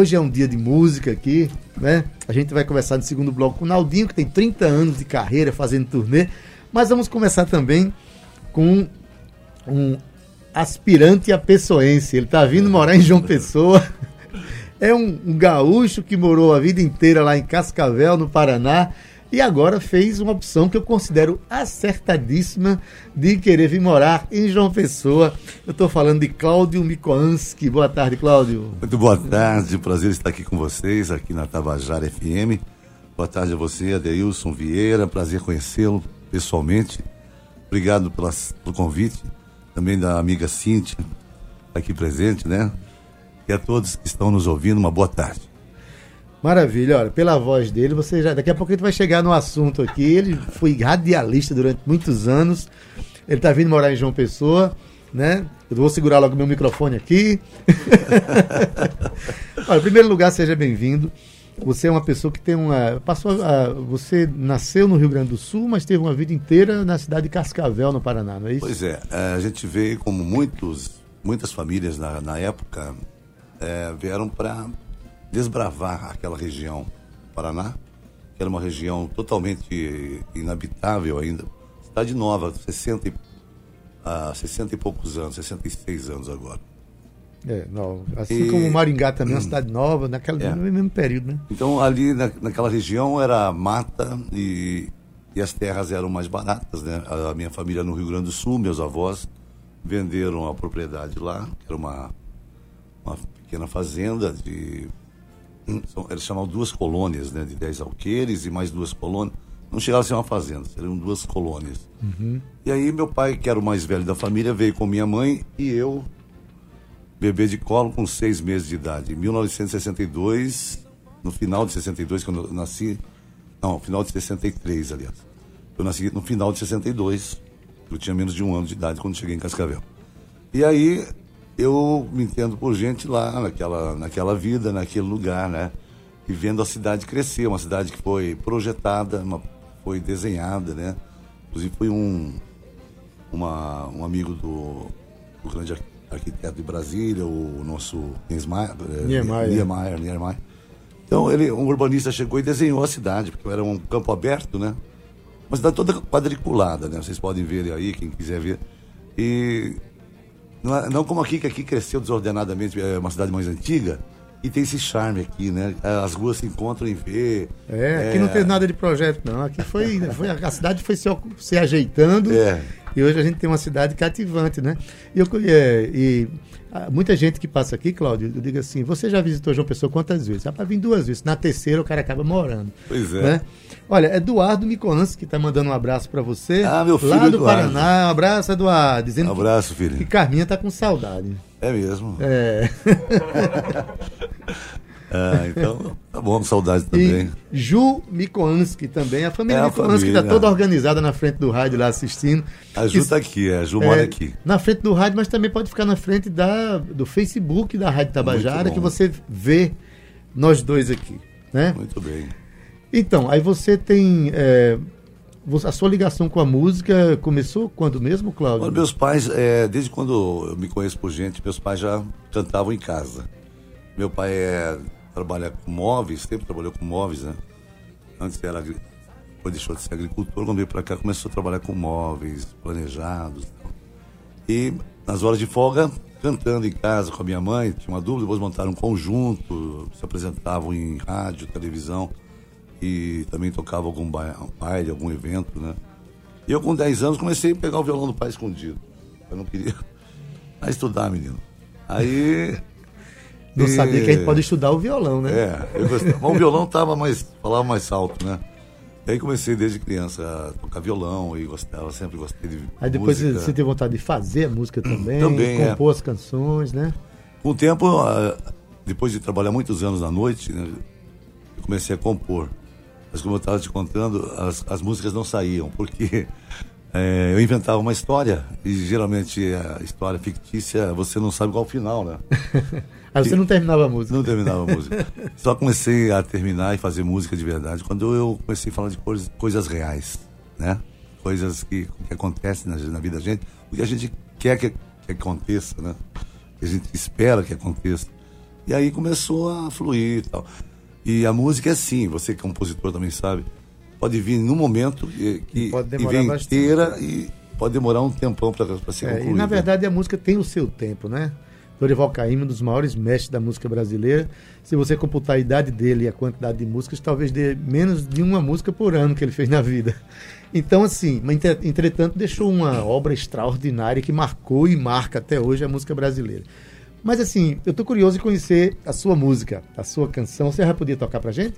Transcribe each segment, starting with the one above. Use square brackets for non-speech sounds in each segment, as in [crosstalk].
Hoje é um dia de música aqui, né? A gente vai conversar no segundo bloco com o Naldinho, que tem 30 anos de carreira fazendo turnê. Mas vamos começar também com um aspirante a pessoense. Ele tá vindo morar em João Pessoa. [laughs] É um, um gaúcho que morou a vida inteira lá em Cascavel, no Paraná. E agora fez uma opção que eu considero acertadíssima de querer vir morar em João Pessoa. Eu estou falando de Cláudio Mikoanski. Boa tarde, Cláudio. Muito boa tarde, prazer estar aqui com vocês, aqui na Tabajara FM. Boa tarde a você, Adeilson Vieira, prazer conhecê-lo pessoalmente. Obrigado pelas, pelo convite, também da amiga Cíntia, aqui presente, né? E a todos que estão nos ouvindo, uma boa tarde. Maravilha, olha, pela voz dele, você já. Daqui a pouco a gente vai chegar no assunto aqui. Ele foi radialista durante muitos anos. Ele está vindo morar em João Pessoa, né? Eu vou segurar logo meu microfone aqui. [laughs] olha, em primeiro lugar, seja bem-vindo. Você é uma pessoa que tem uma. Passou a, você nasceu no Rio Grande do Sul, mas teve uma vida inteira na cidade de Cascavel, no Paraná, não é isso? Pois é, a gente veio como muitos, muitas famílias na, na época é, vieram para desbravar aquela região Paraná, que era uma região totalmente inabitável ainda. Cidade nova, 60 e, ah, 60 e poucos anos, 66 anos agora. É, não, assim e, como Maringá também é uma cidade nova, naquela, é. no mesmo período, né? Então ali na, naquela região era mata e, e as terras eram mais baratas, né? A, a minha família no Rio Grande do Sul, meus avós venderam a propriedade lá, que era uma, uma pequena fazenda de eles chamavam duas colônias, né, de 10 alqueires e mais duas colônias. Não chegava a ser uma fazenda, seriam duas colônias. Uhum. E aí meu pai, que era o mais velho da família, veio com minha mãe e eu, bebê de colo com seis meses de idade. Em 1962, no final de 62, quando eu nasci, não, final de 63, aliás. Eu nasci no final de 62, eu tinha menos de um ano de idade quando cheguei em Cascavel. E aí eu me entendo por gente lá, naquela, naquela vida, naquele lugar, né? E vendo a cidade crescer, uma cidade que foi projetada, uma, foi desenhada, né? Inclusive foi um, uma, um amigo do, do grande arquiteto de Brasília, o nosso Niemeyer. Niemeyer, Niemeyer. Então ele, um urbanista chegou e desenhou a cidade, porque era um campo aberto, né? Uma cidade toda quadriculada, né? Vocês podem ver aí, quem quiser ver. E não, é, não como aqui, que aqui cresceu desordenadamente, é uma cidade mais antiga. E tem esse charme aqui, né? As ruas se encontram em ver. É, aqui é... não tem nada de projeto, não. Aqui foi, foi a cidade foi se, se ajeitando. É. E hoje a gente tem uma cidade cativante, né? E, eu, é, e muita gente que passa aqui, Cláudio, eu digo assim: você já visitou João Pessoa quantas vezes? Ah, para vir duas vezes. Na terceira o cara acaba morando. Pois é. Né? Olha, Eduardo Micoans, que está mandando um abraço para você. Ah, meu filho. Lá do Eduardo. Paraná. Um abraço, Eduardo. Dizendo um abraço, filho. Que Carminha tá com saudade. É mesmo? É. [laughs] ah, então, tá bom, saudade também. E Ju Mikoanski também. A família é Mikoanski está toda organizada na frente do rádio lá assistindo. A Ju está aqui, a Ju mora é, aqui. Na frente do rádio, mas também pode ficar na frente da, do Facebook da Rádio Tabajara, que você vê nós dois aqui. Né? Muito bem. Então, aí você tem. É, a sua ligação com a música começou quando mesmo, Cláudio? Olha, meus pais, é, desde quando eu me conheço por gente, meus pais já cantavam em casa. Meu pai é, trabalha com móveis, sempre trabalhou com móveis, né? Antes era, depois deixou de ser agricultor, quando veio para cá começou a trabalhar com móveis planejados. E nas horas de folga, cantando em casa com a minha mãe, tinha uma dúvida, depois montaram um conjunto, se apresentavam em rádio, televisão e também tocava algum baile, algum evento, né? E eu com 10 anos comecei a pegar o violão do pai escondido. Eu não queria [laughs] a estudar, menino. Aí. Não e... sabia que a gente pode estudar o violão, né? É, eu gostava, mas o violão tava mais, falava mais alto, né? E aí comecei desde criança a tocar violão e gostava, sempre gostei de Aí depois música. você teve vontade de fazer a música também, também compor é. as canções, né? Com o tempo, ah, depois de trabalhar muitos anos na noite, né, eu comecei a compor. Mas como eu estava te contando, as, as músicas não saíam, porque [laughs] é, eu inventava uma história, e geralmente a história fictícia, você não sabe qual é o final, né? [laughs] Aí você não terminava a música. Não terminava a música. Só comecei a terminar e fazer música de verdade quando eu comecei a falar de coisas, coisas reais, né? Coisas que, que acontecem na, na, vida da gente, o que a gente quer que, que aconteça, né? Que a gente espera que aconteça. E aí começou a fluir e tal. E a música é assim, você que é compositor também sabe, pode vir num momento que, que pode demorar e vem inteira e pode demorar um tempão para ser é, concluída. E na verdade a música tem o seu tempo, né? Dorival Caymmi, um dos maiores mestres da música brasileira. Se você computar a idade dele e a quantidade de músicas, talvez dê menos de uma música por ano que ele fez na vida. [laughs] Então, assim, entretanto, deixou uma obra extraordinária que marcou e marca até hoje a música brasileira. Mas, assim, eu estou curioso em conhecer a sua música, a sua canção. Você já podia tocar pra gente?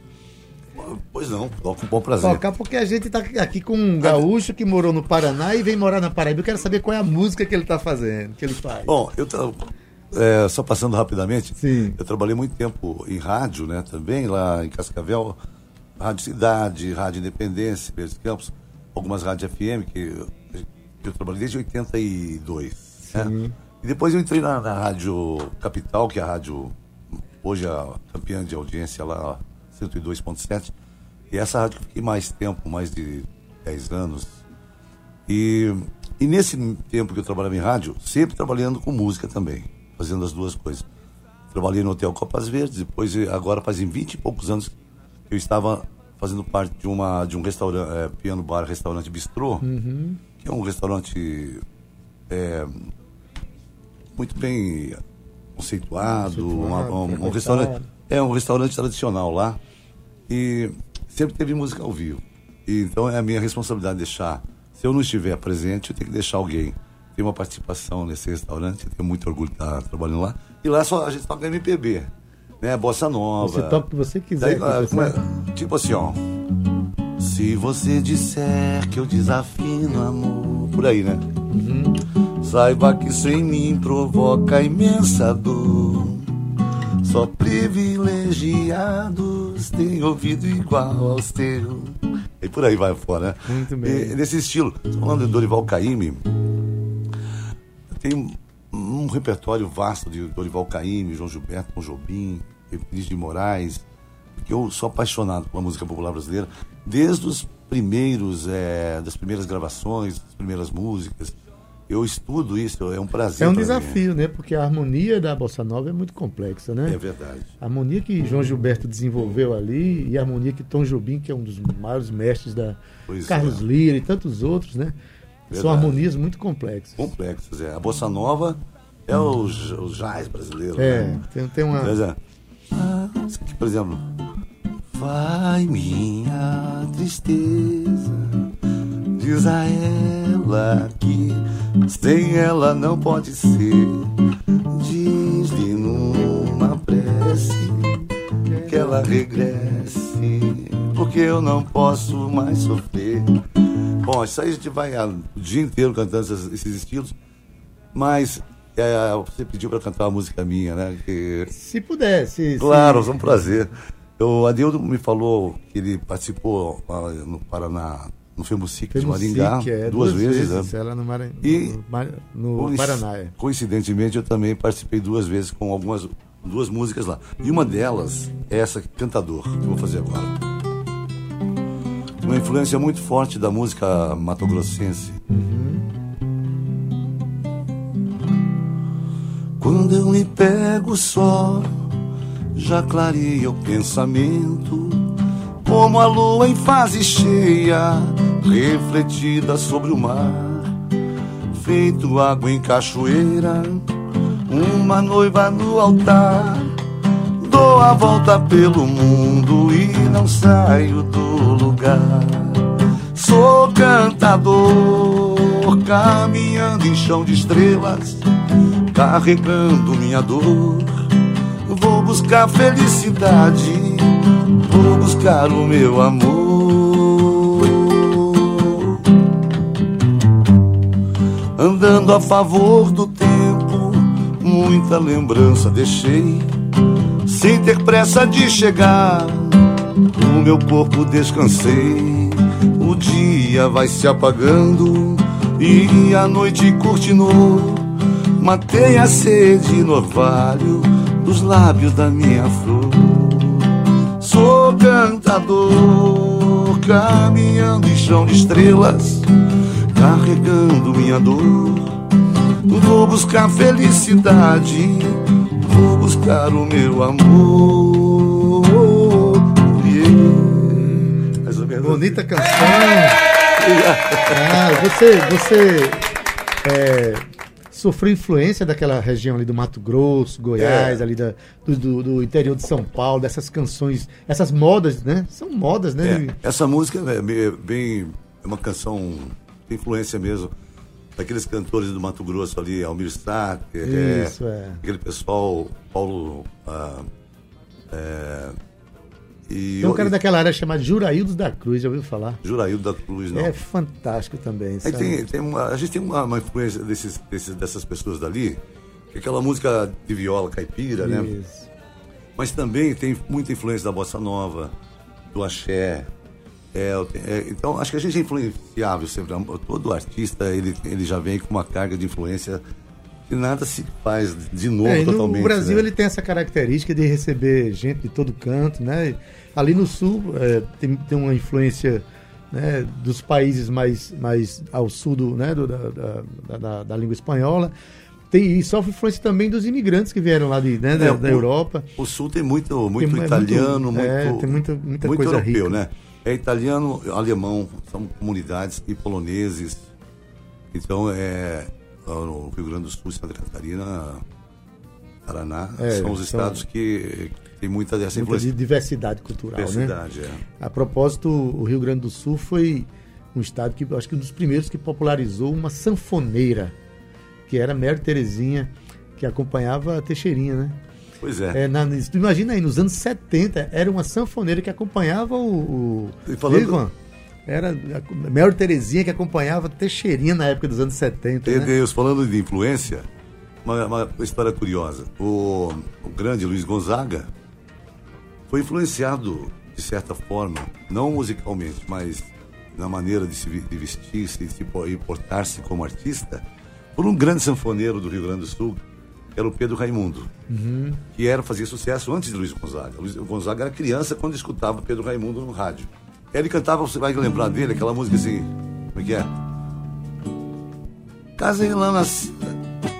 Pois não, toco com bom prazer. Tocar porque a gente está aqui com um gaúcho que morou no Paraná e vem morar na Paraíba. Eu quero saber qual é a música que ele está fazendo, que ele faz. Bom, eu, é, só passando rapidamente, Sim. eu trabalhei muito tempo em rádio, né, também, lá em Cascavel, Rádio Cidade, Rádio Independência, Pedro Campos, algumas rádios FM, que eu, eu trabalhei desde 82. Né? E depois eu entrei na, na, Rádio Capital, que é a rádio, hoje a campeã de audiência lá, 102.7, e essa rádio que eu fiquei mais tempo, mais de 10 anos. E, e nesse tempo que eu trabalhava em rádio, sempre trabalhando com música também fazendo as duas coisas. Trabalhei no Hotel Copas Verdes, depois, agora fazem 20 e poucos anos que eu estava fazendo parte de, uma, de um restaurante, é, piano bar, restaurante bistrô, uhum. que é um restaurante é, muito bem conceituado, uma, um, um restaurante, é um restaurante tradicional lá e sempre teve música ao vivo. E, então é a minha responsabilidade deixar. Se eu não estiver presente, eu tenho que deixar alguém tem uma participação nesse restaurante, tenho muito orgulho de estar trabalhando lá. E lá só a gente toca MPB, né? Bossa nova. Você toca o que você quiser. Daí, que você... Tipo assim, ó. Se você disser que eu desafino amor. Por aí, né? Uhum. Saiba que isso em mim provoca imensa dor. Só privilegiados têm ouvido igual aos teus. E por aí vai fora, né? Muito bem. E, nesse estilo. Falando de Dorival Caymmi, tem um, repertório vasto de Dorival Caymmi, João Gilberto, Tom Jobim, Euclides de Moraes, porque eu sou apaixonado pela música popular brasileira, desde os primeiros, é, das primeiras gravações, das primeiras músicas. Eu estudo isso, é um prazer. É um desafio, mim. né? Porque a harmonia da bossa nova é muito complexa, né? É verdade. A harmonia que João Gilberto desenvolveu ali e a harmonia que Tom Jobim, que é um dos maiores mestres da pois Carlos é. Lira e tantos outros, né? Verdade. São harmonias muito complexas. Complexas, é. A bossa nova é o, o jazz brasileiro. É, né? tem, tem uma. É. Aqui, por exemplo. Vai minha tristeza, diz a ela que sem ela não pode ser. Diz-lhe numa prece que ela regresse, porque eu não posso mais sofrer. Bom, isso aí a gente vai o dia inteiro cantando esses, esses estilos, mas é, você pediu para cantar uma música minha, né? Que... Se pudesse. Claro, se... é um prazer. O Adildo me falou que ele participou no Paraná, no Femucic de Maringá, é, duas, duas, vezes. vezes né? Ela no, e, no, no Paraná. É. Coincidentemente, eu também participei duas vezes com algumas duas músicas lá. E uma delas é essa, Cantador, que eu vou fazer agora uma influência muito forte da música matogrossense. Quando eu me pego só, já clareia o pensamento, como a lua em fase cheia, refletida sobre o mar, feito água em cachoeira, uma noiva no altar. Dou a volta pelo mundo e não saio do lugar. Sou cantador, caminhando em chão de estrelas, carregando minha dor. Vou buscar felicidade, vou buscar o meu amor. Andando a favor do tempo, muita lembrança deixei, sem ter pressa de chegar. No meu corpo descansei, o dia vai se apagando e a noite cortinou. Matei a sede no orvalho dos lábios da minha flor. Sou cantador, caminhando em chão de estrelas, carregando minha dor. Vou buscar felicidade, vou buscar o meu amor. Bonita canção. Ah, você, você é, sofreu influência daquela região ali do Mato Grosso, Goiás, É. ali da- do, do- interior de São Paulo, dessas canções, essas modas, né? São modas, né? É, essa música é bem, é uma canção de influência mesmo daqueles cantores do Mato Grosso ali, Almir Sater, é, Isso, é. aquele pessoal, Paulo. ah, e Tem um cara e daquela área chamado Juraildos da Cruz, já ouviu falar? Juraildo da Cruz, não. É fantástico também. Aí sabe? tem, tem uma, a gente tem uma, uma influência desses, desses- dessas pessoas dali, que é aquela música de viola caipira, né? Isso. Mas também tem muita influência da bossa nova, do axé. É, é, então, acho que a gente é influenciável sempre. Todo artista, ele, ele já vem com uma carga de influência que nada se faz de novo É, e no totalmente. Brasil né? ele tem essa característica de receber gente de todo canto, né? Ali no sul é, tem, tem uma influência né, dos países mais, mais ao sul do, né, do- da, da, da- da língua espanhola. Tem, e sofre influência também dos imigrantes que vieram lá de, né, da, É, da o- Europa. O Sul tem muito, muito Tem- é italiano, muito- é, muito, tem muita- muita muito coisa europeu, rica. né? É italiano, alemão, são comunidades e poloneses. Então, é, no Rio Grande do Sul, Santa Catarina, Paraná, É, são os são- estados que tem muita dessa Muita influência. de diversidade cultural, né? Diversidade, é. A propósito, o Rio Grande do Sul foi um estado que acho que um dos primeiros que popularizou uma sanfoneira, que era Mary Terezinha, que acompanhava a Teixeirinha, né? Pois é. É, na, imagina aí, nos anos 70, era uma sanfoneira que acompanhava o. o E falando- Ivan, era a Mary Terezinha que acompanhava Teixeirinha na época dos anos 70. E, Né? Deus, falando de influência, uma, uma história curiosa. O, o grande Luiz Gonzaga foi influenciado, de certa forma, não musicalmente, mas na maneira de se de vestir-se, de se po- e portar-se como artista, por um grande sanfoneiro do Rio Grande do Sul, que era o Pedro Raimundo, que era fazia sucesso antes de Luiz Gonzaga. Luiz Gonzaga era criança quando escutava Pedro Raimundo no rádio. Ele cantava, você vai lembrar dele, aquela música assim, como é que é? Casei lá na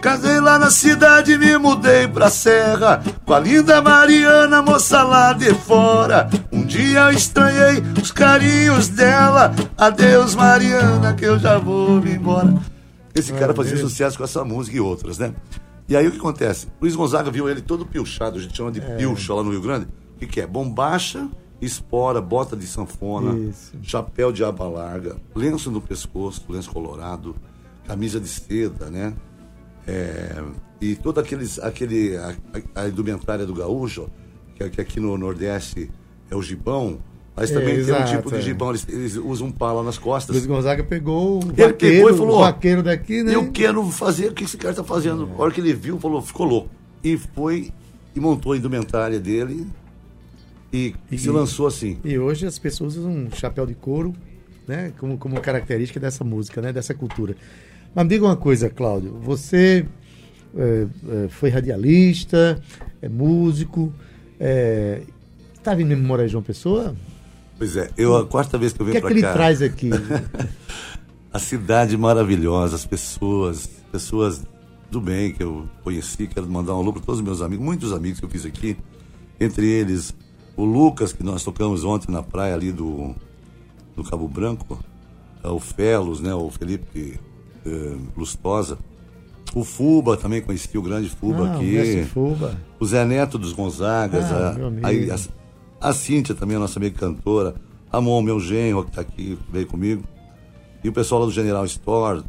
Casei lá na cidade, me mudei pra serra Com a linda Mariana, moça lá de fora Um dia eu estranhei os carinhos dela Adeus Mariana, que eu já vou me embora Esse cara fazia sucesso com essa música e outras, né? E aí o que acontece? Luiz Gonzaga viu ele todo pilchado, a gente chama de pilcho lá no Rio Grande O que, que é? Bombacha, espora, bota de sanfona Isso. chapéu de aba larga, lenço no pescoço, lenço colorado, camisa de seda, né? É, e todo aqueles, aquele, a, a- a indumentária do gaúcho, que, que aqui no Nordeste é o gibão, mas É, também tem um exato, tipo de é. gibão, eles, eles usam um pala nas costas. Luiz Gonzaga pegou o Ele vaqueiro, pegou e falou, o vaqueiro daqui, né? Eu quero fazer o que esse cara está fazendo. A hora que ele viu, falou, ficou louco. E foi e montou a indumentária dele e, E- se lançou assim. E hoje as pessoas usam um chapéu de couro, né, como, como característica dessa música, né, dessa cultura. Mas me diga uma coisa, Cláudio, você é, é, foi radialista, é músico, é, tá vindo mesmo morar em João Pessoa? Pois é, eu a quarta vez que eu O venho que é pra que cá. ele traz aqui? [laughs] A cidade maravilhosa, as pessoas, pessoas do bem que eu conheci. Quero mandar um alô para todos os meus amigos, muitos amigos que eu fiz aqui. Entre eles, o Lucas, que nós tocamos ontem na praia ali do, do Cabo Branco. é, O Felos, né? O Felipe eh, Lustosa. O Fuba, também conheci o grande Fuba Ah, o aqui. Mestre Fuba. O Zé Neto dos Gonzagas, Ah, a, a, a Cíntia também, a nossa amiga cantora, Amon, meu genro, que está aqui, veio comigo, e o pessoal lá do General Store.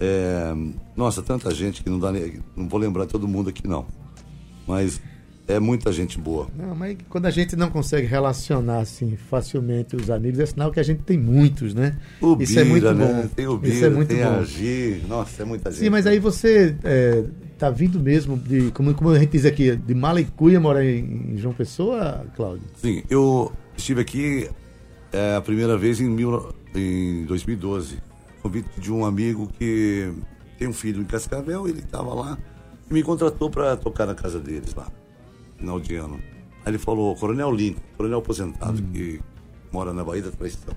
é, nossa, tanta gente que não dá nem. Não vou lembrar todo mundo aqui não. Mas é muita gente boa. Não, mas quando a gente não consegue relacionar assim facilmente os amigos, é sinal que a gente tem muitos, né? O Isso Bira, é muito né? bom. Tem o Isso Bira, é muito tem bom. a Gi, nossa, é muita gente. Sim, mas aí você é, tá vindo mesmo, de, como, como a gente diz aqui, de Malicuia morar em, em João Pessoa, Cláudio? Sim, eu estive aqui é, a primeira vez em, mil, em 2012. Convite de um amigo que tem um filho em Cascavel, ele estava lá e me contratou para tocar na casa deles lá, final de ano. Aí ele falou, Coronel Lincoln, coronel aposentado, hum. que mora na Bahia da Traição.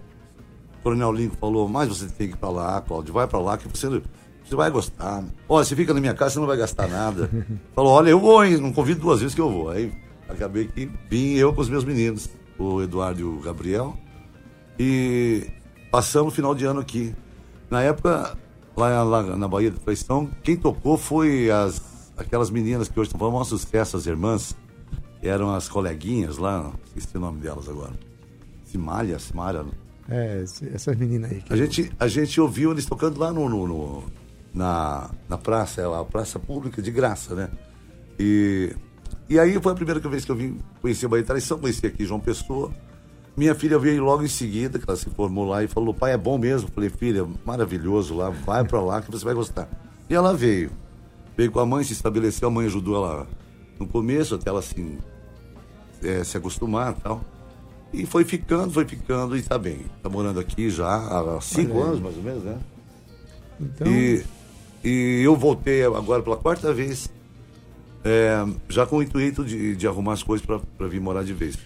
Coronel Lincoln falou, mas você tem que ir para lá, Cláudio, vai para lá que você, você vai gostar. Olha, você fica na minha casa, você não vai gastar nada. [laughs] falou, olha, eu vou, hein? Não convido duas vezes que eu vou. Aí acabei que vim eu com os meus meninos, o Eduardo e o Gabriel, e passamos o final de ano aqui. Na época, lá, lá na Bahia da Traição, quem tocou foi as, aquelas meninas que hoje estão falando um sucesso, as irmãs, eram as coleguinhas lá, esqueci o nome delas agora. Simália, Simária. É, essas meninas aí. A gente, a gente ouviu eles tocando lá no, no, no na, na praça, é a praça pública de graça, né? E, e aí foi a primeira vez que eu vim conhecer Bahia da Traição, conheci aqui João Pessoa. Minha filha veio logo em seguida, que ela se formou lá, e falou: pai, é bom mesmo. Falei: filha, maravilhoso lá, vai para lá que você vai gostar. E ela veio. Veio com a mãe, se estabeleceu, a mãe ajudou ela no começo, até ela assim, é, se acostumar e tal. E foi ficando, foi ficando, e tá bem. Tá morando aqui já há cinco anos, mais ou menos, né? Então... E, e eu voltei agora pela quarta vez, é, já com o intuito de, de arrumar as coisas para vir morar de vez.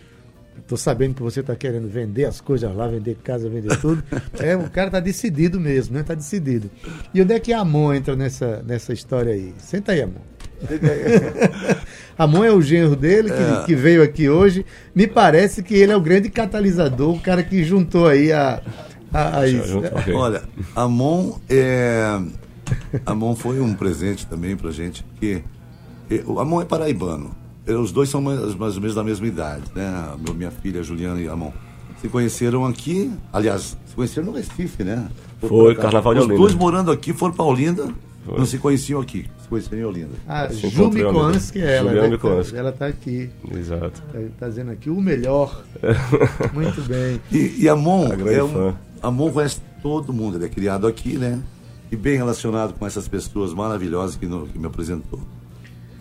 Tô sabendo que você está querendo vender as coisas lá, vender casa, vender tudo. [laughs] é, o cara tá decidido mesmo, né? Tá decidido. E onde é que a Amon entra nessa, nessa história aí? Senta aí, Amon. [laughs] Amon é o genro dele, que, é. que, veio aqui hoje. Me parece que ele é o grande catalisador, o cara que juntou aí a, a, a isso. Okay. Olha, Amon é. Amon foi um presente também pra gente, porque o Amon é paraibano. Os dois são mais, mais ou menos da mesma idade, né? Minha filha, Juliana e Amon. Se conheceram aqui, aliás, se conheceram no Recife, né? Foi, Carnaval de Olinda. Os dois morando aqui foram para Olinda, Foi. não se conheciam aqui, se conheceram em Olinda. Ah, Ju Micoansky, ela, Juliana né? Ela está aqui. Exato. Está tá dizendo aqui o melhor. [laughs] Muito bem. E, e Amon, é um, Amon conhece todo mundo, ele é criado aqui, né? E bem relacionado com essas pessoas maravilhosas que, no, que me apresentou.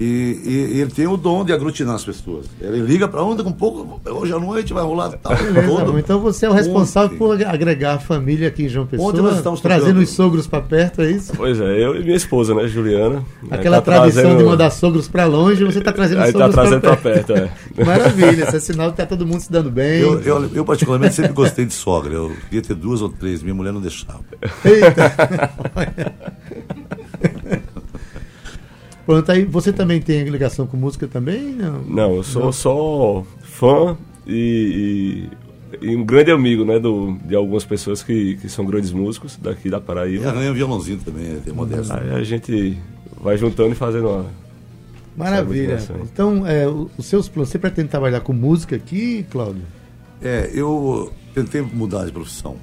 E, e, e, ele tem o dom de aglutinar as pessoas. Ele liga para onda com pouco, hoje à noite vai rolar tal. Beleza, todo, então você é o responsável ontem. por agregar a família aqui em João Pessoa, nós estamos trazendo os sogros para perto, é isso? Pois é, eu e minha esposa, né, Juliana. Aquela tá tradição trazendo... de mandar sogros para longe, você está trazendo Aí tá sogros tá trazendo para perto. perto é. [laughs] Maravilha, esse é sinal que está todo mundo se dando bem. Eu, eu, eu, particularmente sempre gostei de sogra, eu queria ter duas ou três, minha mulher não deixava. Eita! [laughs] Pronto, aí você também tem ligação com música também? Não, não eu sou não. só fã e, e, e, um grande amigo, né, do, de algumas pessoas que, que são grandes músicos daqui da Paraíba. E arranha violãozinho também, tem modesto. Aí a gente vai juntando e fazendo uma... Maravilha. Então, é, os seus planos, você pretende trabalhar com música aqui, Cláudio? É, eu tentei mudar de profissão,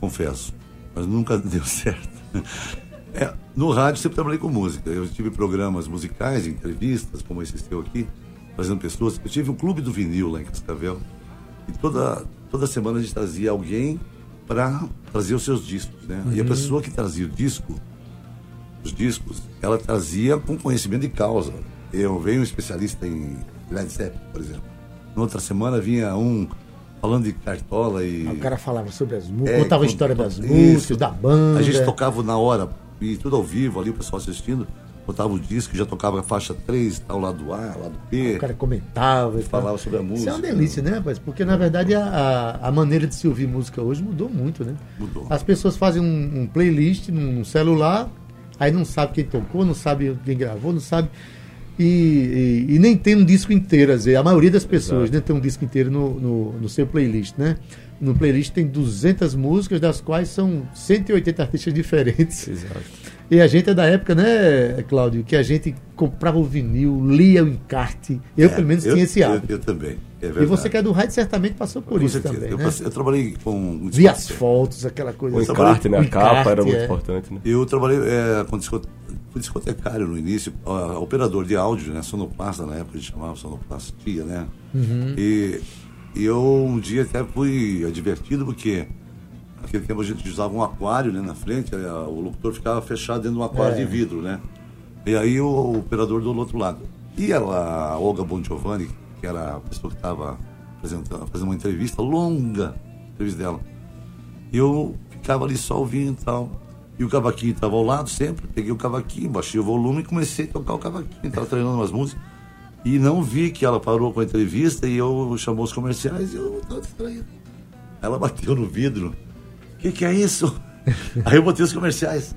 confesso, mas nunca [laughs] deu certo. É, no rádio sempre trabalhei com música. Eu tive programas musicais, entrevistas, como esse seu aqui, fazendo pessoas. Eu tive um clube do vinil lá em Cascavel. E toda, toda semana a gente trazia alguém para trazer os seus discos, né? Uhum. E a uhum. pessoa que trazia o disco, os discos, ela trazia com conhecimento de causa. Eu venho um especialista em Led Zeppelin, por exemplo. Na outra semana vinha um falando de cartola e. O cara falava sobre as músicas, é, contava a história das músicas, da banda. A gente tocava na hora e tudo ao vivo ali, o pessoal assistindo. Botava o disco, já tocava a faixa 3, tá, o lado A, lado B. O cara comentava. Falava sobre a música. Isso é uma delícia, né, rapaz? Porque, na verdade, a, a maneira de se ouvir música hoje mudou muito, né? Mudou. As pessoas fazem um, um playlist num celular, aí não sabe quem tocou, não sabe quem gravou, não sabe... E, e, e, nem tem um disco inteiro, às vezes. A maioria das pessoas nem tem um disco inteiro no, no, no, seu playlist, né? No playlist tem 200 músicas, das quais são 180 artistas diferentes. Exato. E a gente é da época, né, Cláudio, que a gente comprava o vinil, lia o encarte. Eu, é, pelo menos, eu, tinha esse hábito. Eu, eu também. É e você que é do rádio certamente passou por com isso certeza. também. Eu, né? passei, eu trabalhei com. Vi as fotos, aquela coisa. O encarte, né? A capa era muito é. importante, né? Eu trabalhei é, com discotecário no início, operador de áudio, né? Sonoplasta, na época a gente chamava sonoplastia, né? Uhum. E, e eu um dia até fui advertido porque naquele tempo a gente usava um aquário né, na frente, o locutor ficava fechado dentro de um aquário é. de vidro, né? E aí o, o operador do outro lado. E ela, a Olga Bon Giovanni, que era a pessoa que estava apresentando, fazendo uma entrevista longa, entrevista dela. E eu ficava ali só ouvindo e tal. E o cavaquinho estava ao lado sempre. Peguei o cavaquinho, baixei o volume e comecei a tocar o cavaquinho. Estava treinando umas músicas. E não vi que ela parou com a entrevista e eu chamou os comerciais e eu estava distraído. Ela bateu no vidro. O que, que é isso? [laughs] Aí eu botei os comerciais.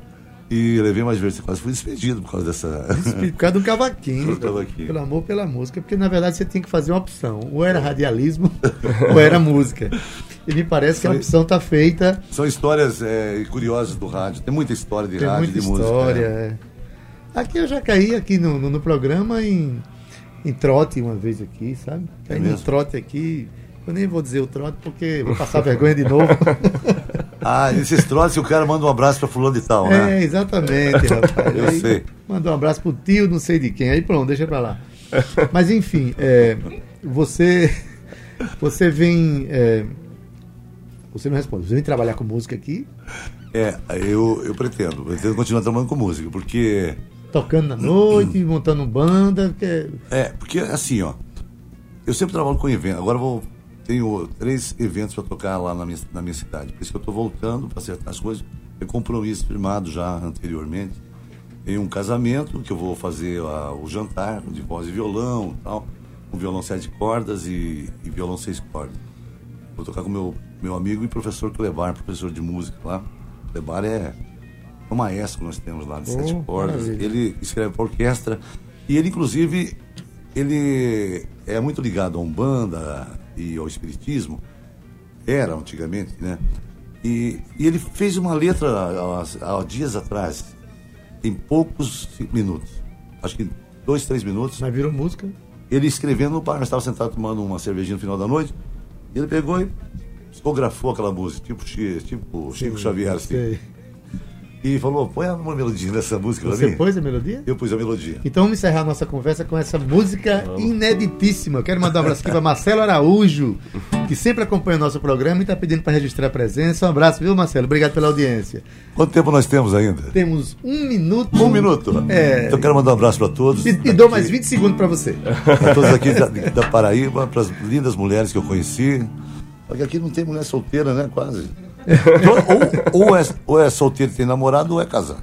E levei mais vezes, quase fui despedido por causa dessa. Por causa do cavaquinho. [laughs] Do cavaquinho. Pelo amor pela música, porque na verdade você tem que fazer uma opção. Ou era radialismo, [laughs] ou era música. E me parece que a opção está feita. São histórias é, curiosas do rádio. Tem muita história de Tem rádio, muita de música. história. é. é. Aqui eu já caí aqui no, no, no programa em, em trote uma vez aqui, sabe? Caí É num trote aqui. Eu nem vou dizer o trote porque vou passar vergonha de novo. [laughs] Ah, esses troços que o cara manda um abraço pra fulano de tal, né? É, exatamente, [laughs] rapaz. Eu Aí, sei. Manda um abraço pro tio, não sei de quem. Aí pronto, deixa pra lá. Mas enfim, é, você você vem. é, você não responde. Você vem trabalhar com música aqui, É, eu, eu pretendo. Eu pretendo continuar trabalhando com música, porque. tocando na noite, montando banda. Que é- porque assim, ó. Eu sempre trabalho com evento. Agora vou. Tenho três eventos para tocar lá na minha, na minha cidade. Por isso que eu estou voltando para acertar as coisas. Tem compromisso firmado já anteriormente. Tem um casamento que eu vou fazer o jantar de voz e violão e tal. Um violão sete cordas e, e violão seis cordas. Vou tocar com meu, meu amigo e professor Clebar, professor de música lá. Clebar é um maestro que nós temos lá de sete Oh, cordas. maravilha. Ele escreve para orquestra e ele, inclusive, ele é muito ligado à Umbanda e ao Espiritismo. Era antigamente, né? E, e ele fez uma letra há, há dias atrás, em poucos minutos. Acho que dois, três minutos Mas virou música. ele escrevendo no bar, nós estávamos sentados tomando uma cervejinha no final da noite, e ele pegou e psicografou aquela música, tipo, tipo Chico Xavier, assim, Sei. e falou, põe uma melodia nessa música pra Você mim. pôs a melodia? Eu pus a melodia. Então vamos encerrar nossa conversa com essa música ineditíssima. Eu quero mandar um abraço aqui para Marcelo Araújo, que sempre acompanha o nosso programa e está pedindo para registrar a presença. Um abraço, viu, Marcelo? Obrigado pela audiência. Quanto tempo nós temos ainda? Temos um minuto. Um minuto. É. Então eu quero mandar um abraço para todos. E, e dou mais 20 segundos para você. Para todos aqui da, da Paraíba, para as lindas mulheres que eu conheci. Porque aqui não tem mulher solteira, né? Quase. [laughs] ou, ou, é, ou é solteiro e tem namorado, ou é casado.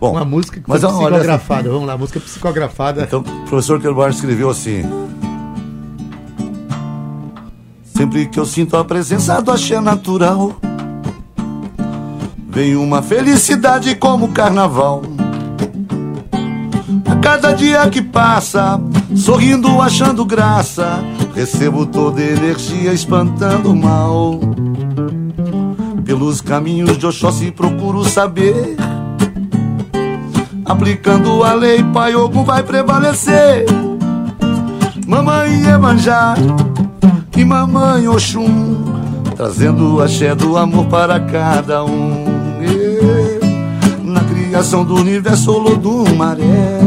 Bom, Uma música que mas foi é psicografada. Vamos lá, música psicografada. Então, o professor Kelbar escreveu assim: Sempre que eu sinto a presença do axé natural, vem uma felicidade como carnaval. A cada dia que passa, sorrindo, achando graça, recebo toda energia espantando o mal. Pelos caminhos de Oxóssi procuro saber Aplicando a lei, Pai Ogum vai prevalecer. Mamãe Emanjá e Mamãe Oxum, trazendo o axé do amor para cada um. Na criação do universo, Olodum Maré,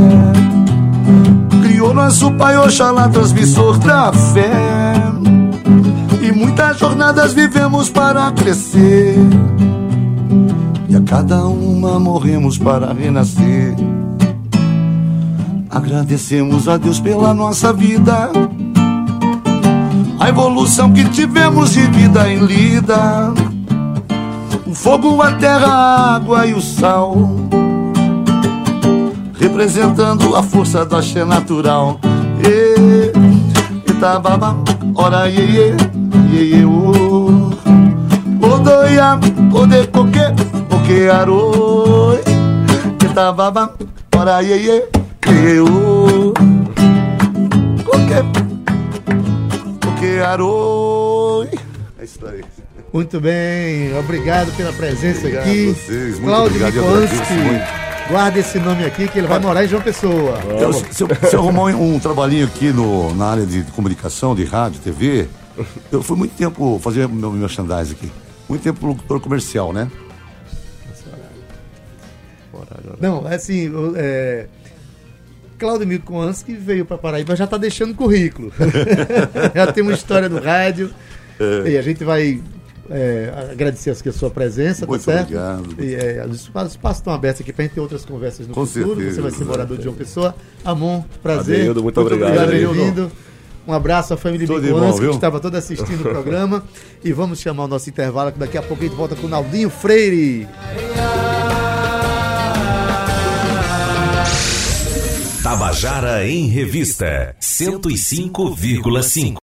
nosso Pai Oxalá, transmissor da fé. E muitas jornadas vivemos para crescer. E a cada uma morremos para renascer. Agradecemos a Deus pela nossa vida, a evolução que tivemos de vida em lida. O fogo, a terra, a água e o sal, representando a força da axé natural. E, Itababa, ora iê, iê, iê, iê, ô. Odoia, ode coque, coque aroi. Itababa, ora iê, iê, iê, ô. Coque, coque aroi. É isso aí. Muito bem, obrigado pela presença Obrigado aqui. a vocês, muito Cláudio obrigado. Guarda esse nome aqui que ele vai morar em João Pessoa. Então, se, se eu, se eu arrumar um, um trabalhinho aqui no, na área de comunicação, de rádio, TV, eu fui muito tempo fazer meu merchandising aqui. Muito tempo locutor comercial, né? Não, assim, é, Cláudio Mikolski veio para Paraíba, já está deixando currículo. [laughs] já tem uma história do rádio. É. E a gente vai é, agradecer a sua presença, Muito tá certo? obrigado. E, é, os espaços estão abertos aqui para a gente ter outras conversas no Com futuro. certeza. Você vai ser morador de João Pessoa. Amon, prazer. Adeildo, muito obrigado, Adeildo. bem-vindo. Um abraço à família Bicuans, bom, que estava toda assistindo o programa. E vamos chamar o nosso intervalo, que daqui a pouco a gente volta com o Naldinho Freire. Tabajara em Revista 105,5.